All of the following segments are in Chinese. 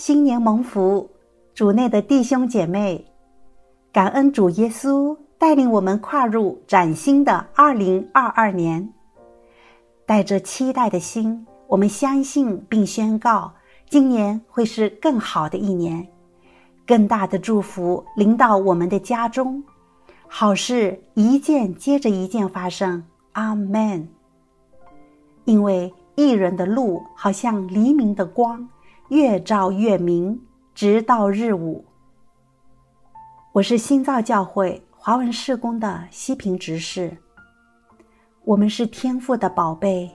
新年蒙福，主内的弟兄姐妹，感恩主耶稣带领我们跨入崭新的二零二二年。带着期待的心，我们相信并宣告，今年会是更好的一年，更大的祝福临到我们的家中，好事一件接着一件发生。阿门。因为一人的路好像黎明的光。越照越明，直到日午。我是新造教会华文事工的西平执事。我们是天赋的宝贝，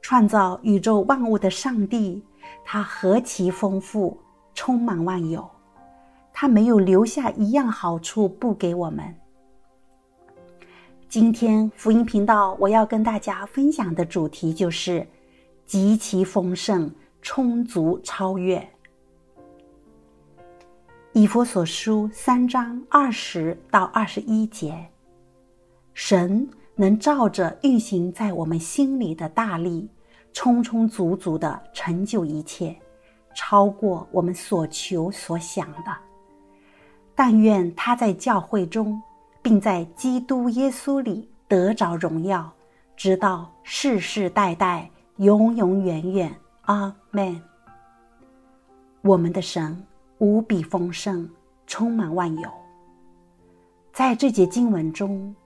创造宇宙万物的上帝，他何其丰富，充满万有，他没有留下一样好处不给我们。今天福音频道我要跟大家分享的主题就是极其丰盛。充足超越。以佛所书三章二十到二十一节，神能照着运行在我们心里的大力，充充足足的成就一切，超过我们所求所想的。但愿他在教会中，并在基督耶稣里得着荣耀，直到世世代代，永永远远。阿 Man，。我们的神无比丰盛，充满万有。在这节经文中，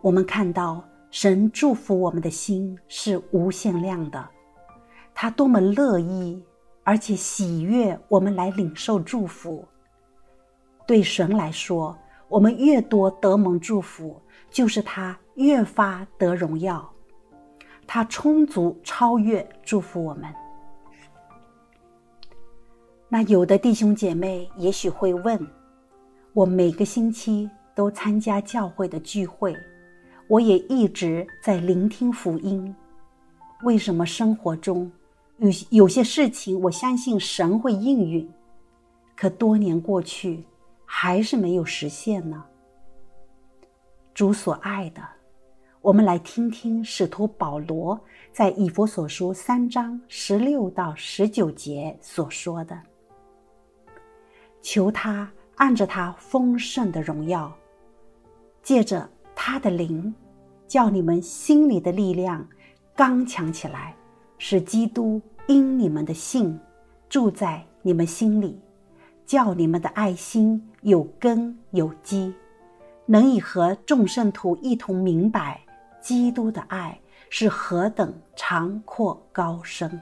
我们看到神祝福我们的心是无限量的，他多么乐意而且喜悦我们来领受祝福。对神来说，我们越多得蒙祝福，就是他越发得荣耀，他充足超越祝福我们。那有的弟兄姐妹也许会问：我每个星期都参加教会的聚会，我也一直在聆听福音，为什么生活中有有些事情我相信神会应允，可多年过去还是没有实现呢？主所爱的，我们来听听使徒保罗在以弗所书三章十六到十九节所说的。求他按着他丰盛的荣耀，借着他的灵，叫你们心里的力量刚强起来，使基督因你们的信住在你们心里，叫你们的爱心有根有基，能以和众圣徒一同明白基督的爱是何等长阔高深，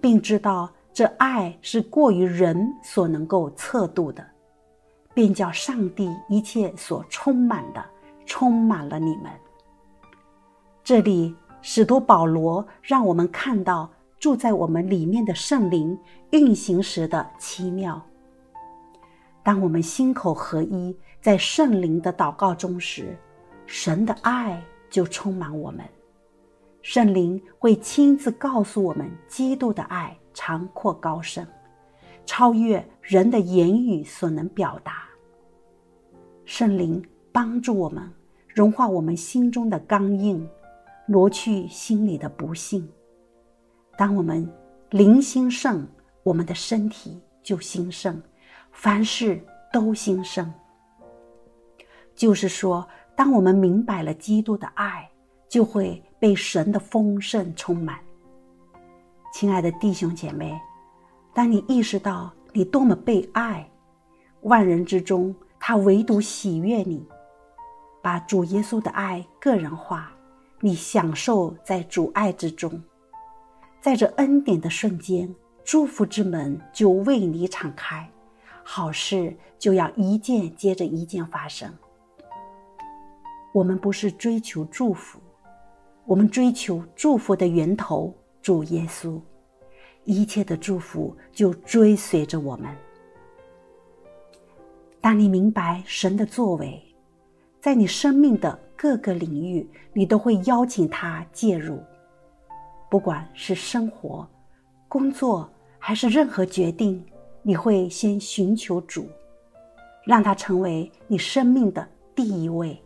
并知道。这爱是过于人所能够测度的，便叫上帝一切所充满的充满了你们。这里使徒保罗让我们看到住在我们里面的圣灵运行时的奇妙。当我们心口合一，在圣灵的祷告中时，神的爱就充满我们。圣灵会亲自告诉我们基督的爱。长阔高深，超越人的言语所能表达。圣灵帮助我们融化我们心中的刚硬，挪去心里的不幸。当我们灵兴盛，我们的身体就兴盛，凡事都兴盛。就是说，当我们明白了基督的爱，就会被神的丰盛充满。亲爱的弟兄姐妹，当你意识到你多么被爱，万人之中他唯独喜悦你，把主耶稣的爱个人化，你享受在主爱之中，在这恩典的瞬间，祝福之门就为你敞开，好事就要一件接着一件发生。我们不是追求祝福，我们追求祝福的源头。主耶稣，一切的祝福就追随着我们。当你明白神的作为，在你生命的各个领域，你都会邀请他介入。不管是生活、工作，还是任何决定，你会先寻求主，让他成为你生命的第一位。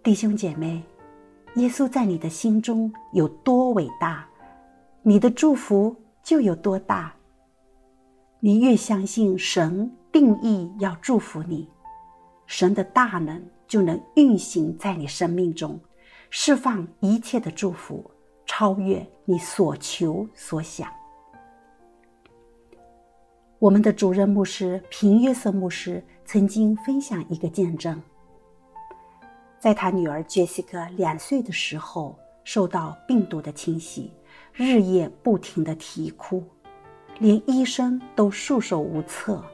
弟兄姐妹。耶稣在你的心中有多伟大，你的祝福就有多大。你越相信神定义要祝福你，神的大能就能运行在你生命中，释放一切的祝福，超越你所求所想。我们的主任牧师平约瑟牧师曾经分享一个见证，在他女儿杰西克两岁的时候，受到病毒的侵袭，日夜不停的啼哭。连医生都束手无策。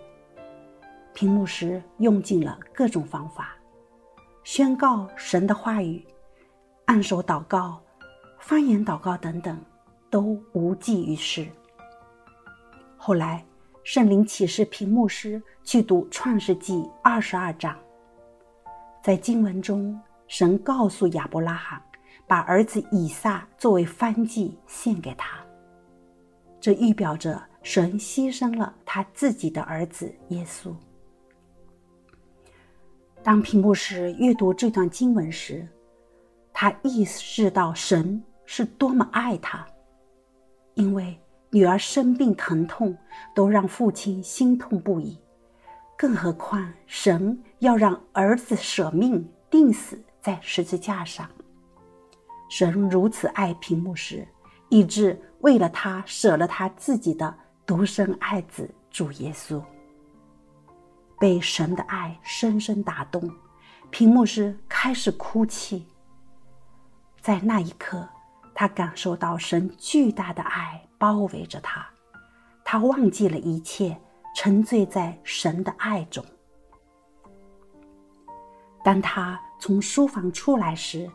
屏幕时用尽了各种方法，宣告神的话语，按手祷告、方言祷告等等，都无济于事。后来，圣灵启示屏幕师去读创世纪二十二章，在经文中，神告诉亚伯拉罕，把儿子以撒作为燔祭献给他，这预表着。神牺牲了他自己的儿子耶稣。当屏幕时阅读这段经文时，他意识到神是多么爱他，因为女儿生病疼痛都让父亲心痛不已，更何况神要让儿子舍命钉死在十字架上。神如此爱屏幕时，以致为了他舍了他自己的。独生爱子主耶稣被神的爱深深打动，屏幕师开始哭泣。在那一刻，他感受到神巨大的爱包围着他，他忘记了一切，沉醉在神的爱中。当他从书房出来时，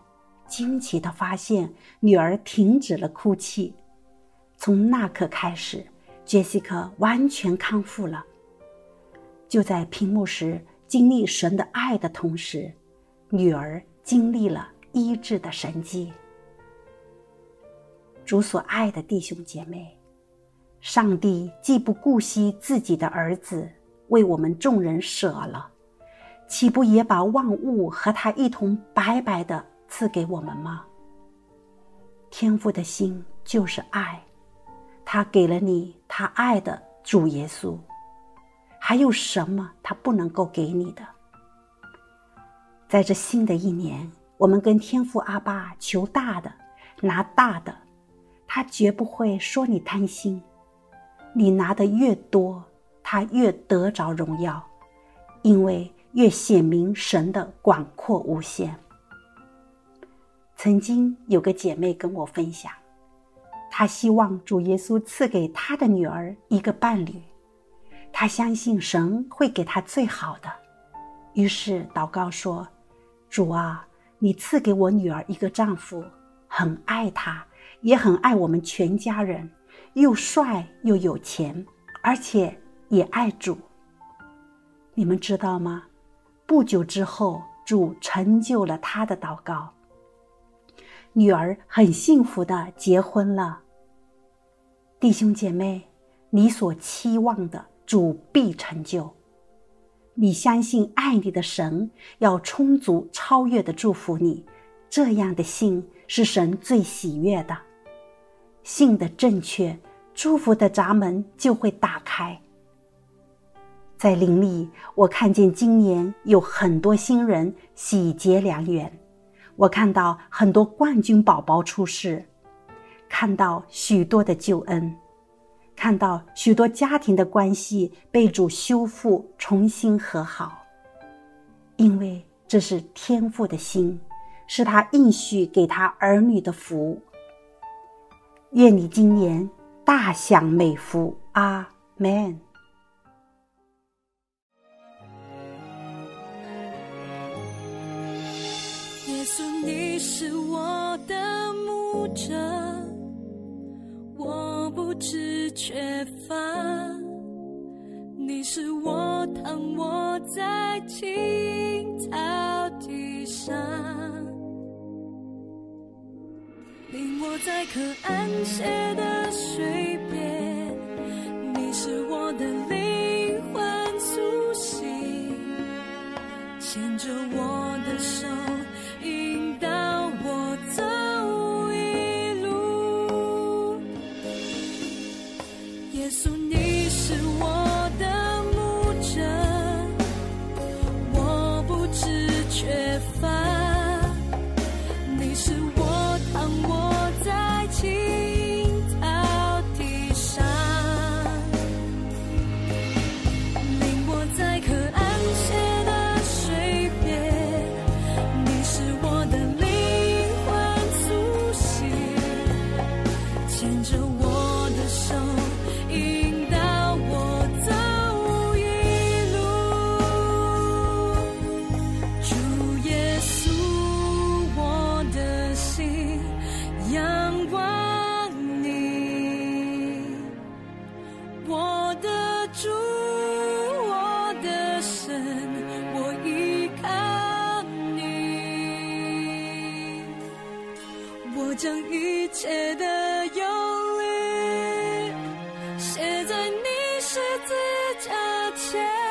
惊奇的发现女儿停止了哭泣。从那刻开始。杰西克完全康复了。就在屏幕时经历神的爱的同时，女儿经历了医治的神迹。主所爱的弟兄姐妹，上帝既不顾惜自己的儿子为我们众人舍了，岂不也把万物和他一同白白的赐给我们吗？天父的心就是爱。他给了你他爱的主耶稣，还有什么他不能够给你的？在这新的一年，我们跟天父阿爸求大的，拿大的，他绝不会说你贪心。你拿的越多，他越得着荣耀，因为越显明神的广阔无限。曾经有个姐妹跟我分享。她希望主耶稣赐给她的女儿一个伴侣，她相信神会给她最好的，于是祷告说：“主啊，你赐给我女儿一个丈夫，很爱她，也很爱我们全家人，又帅又有钱，而且也爱主。”你们知道吗？不久之后，主成就了他的祷告。女儿很幸福的结婚了。弟兄姐妹，你所期望的主必成就。你相信爱你的神要充足超越的祝福你，这样的信是神最喜悦的。信的正确，祝福的闸门就会打开。在林里，我看见今年有很多新人喜结良缘。我看到很多冠军宝宝出世，看到许多的救恩，看到许多家庭的关系被主修复、重新和好，因为这是天父的心，是他应许给他儿女的福。愿你今年大享美福，阿门。你是我的牧者，我不知缺乏。你是我躺卧在青草地上，我在可安歇的水边。你是我的灵魂苏醒，牵着我的手。我将一切的忧虑写在你十字架前。